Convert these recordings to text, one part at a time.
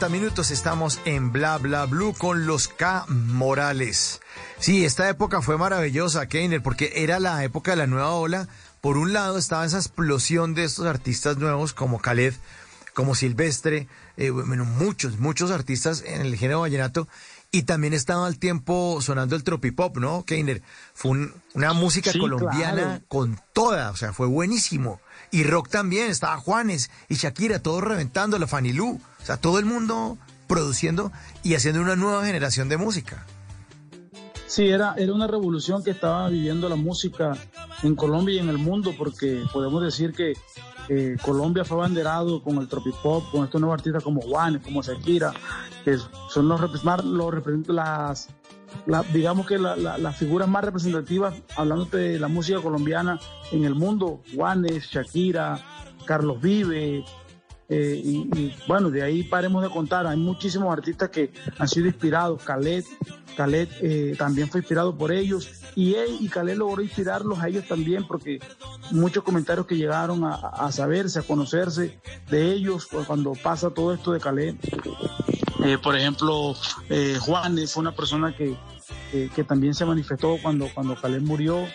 40 minutos estamos en Bla Bla Blue con los K Morales. Sí, esta época fue maravillosa, Keiner, porque era la época de la nueva ola. Por un lado estaba esa explosión de estos artistas nuevos como Khaled, como Silvestre, eh, bueno, muchos, muchos artistas en el género vallenato. Y también estaba al tiempo sonando el tropipop, ¿no, Keiner? Fue una música colombiana con toda, o sea, fue buenísimo. Y rock también, estaba Juanes y Shakira, todos reventando, la Fanilú. O sea, todo el mundo produciendo y haciendo una nueva generación de música. Sí, era, era una revolución que estaba viviendo la música en Colombia y en el mundo, porque podemos decir que Colombia fue abanderado con el tropipop, con estos nuevos artistas como Juanes, como Shakira, que son los, los las, digamos que las figuras más representativas, hablando de la música colombiana en el mundo, Juanes, Shakira, Carlos Vive, eh, y, bueno, de ahí paremos de contar. Hay muchísimos artistas que han sido inspirados. Khaled, Khaled eh, también fue inspirado por ellos. Y él y Khaled logró inspirarlos a ellos también porque muchos comentarios que llegaron a, saberse, a conocerse de ellos cuando pasa todo esto de Khaled. Eh, por ejemplo, Juanes fue una persona que, que también se manifestó cuando, cuando Khaled murió.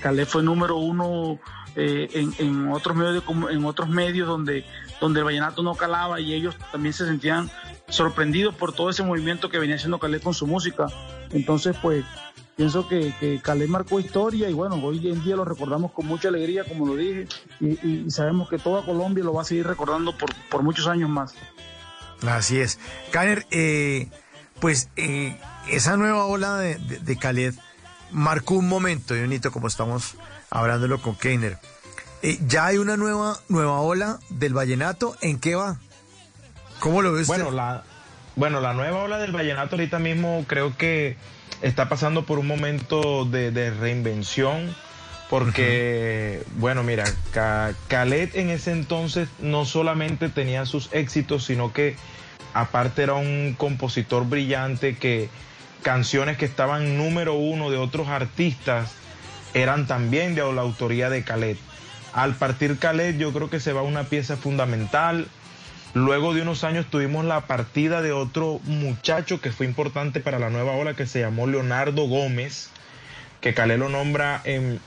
Khaled fue número uno en, en, otros medios en otros medios donde donde el vallenato no calaba y ellos también se sentían sorprendidos por todo ese movimiento que venía haciendo Calé con su música. Entonces, pues, pienso que, que marcó historia y bueno, hoy en día lo recordamos con mucha alegría, como lo dije, y, sabemos que toda Colombia lo va a seguir recordando por, muchos años más. Así es. Kainer, eh, pues eh, esa nueva ola de, de, marcó un momento, Dionito, como estamos hablándolo con Keiner. Eh, ya hay una nueva, nueva ola del vallenato. ¿En qué va? ¿Cómo lo ves? Bueno, la, bueno, la nueva ola del vallenato ahorita mismo creo que está pasando por un momento de, reinvención. Porque, bueno, mira, Khaled en ese entonces no solamente tenía sus éxitos, sino que aparte era un compositor brillante que canciones que estaban número uno de otros artistas eran también de la autoría de Khaled. Al partir Calais yo creo que se va una pieza fundamental. Luego de unos años tuvimos la partida de otro muchacho que fue importante para la nueva ola que se llamó Leonardo Gómez, que Calais lo nombra en,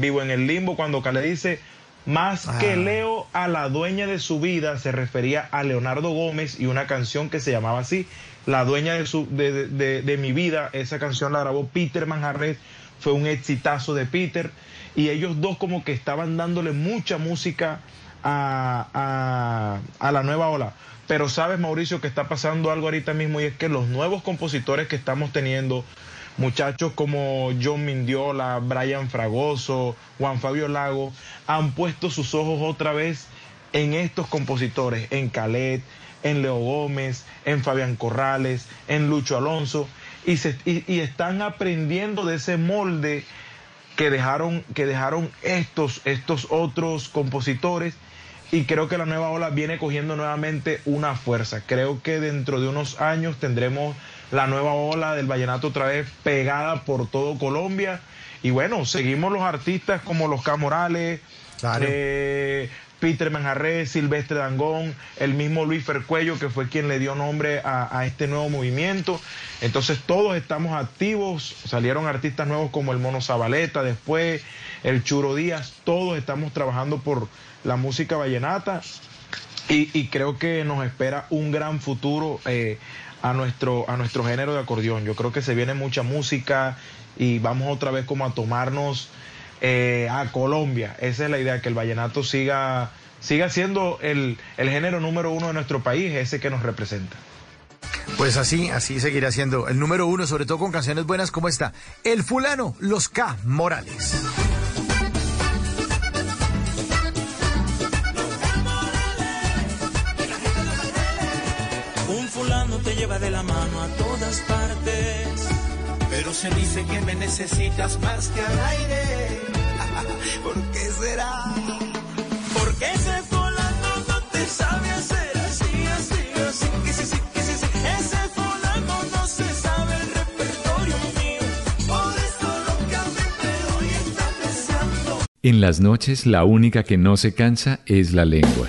vivo en el limbo cuando Calais dice, más que ah. Leo a la dueña de su vida, se refería a Leonardo Gómez y una canción que se llamaba así, La dueña de, su, de, mi vida. Esa canción la grabó Peter Manjarres, fue un exitazo de Peter y ellos dos como que estaban dándole mucha música a, la nueva ola. Pero sabes, Mauricio, que está pasando algo ahorita mismo y es que los nuevos compositores que estamos teniendo, muchachos como John Mindiola, Brian Fragoso, Juan Fabio Lago, han puesto sus ojos otra vez en estos compositores, en Calet, en Leo Gómez, en Fabián Corrales, en Lucho Alonso, y, se, y están aprendiendo de ese molde que dejaron, que dejaron estos, estos otros compositores y creo que la nueva ola viene cogiendo nuevamente una fuerza. Creo que dentro de unos años tendremos la nueva ola del vallenato otra vez pegada por todo Colombia. Y bueno, seguimos los artistas como los Camorales, eh, Peter Manjarre, Silvestre Dangón, el mismo Luis Fercuello, que fue quien le dio nombre a, este nuevo movimiento. Entonces todos estamos activos, salieron artistas nuevos como el Mono Zabaleta después, el Churo Díaz, todos estamos trabajando por la música vallenata y, creo que nos espera un gran futuro eh, a, nuestro, a nuestro género de acordeón. Yo creo que se viene mucha música y vamos otra vez como a tomarnos eh, a Colombia. Esa es la idea, que el vallenato siga, siga siendo el, el género número uno de nuestro país, ese que nos representa. Pues así, así seguirá siendo el número uno, sobre todo con canciones buenas como esta. El fulano, los K Morales. Un fulano te lleva de la mano a todas partes. Pero se dice que me necesitas más que al aire. En las noches la única que no se cansa es la lengua.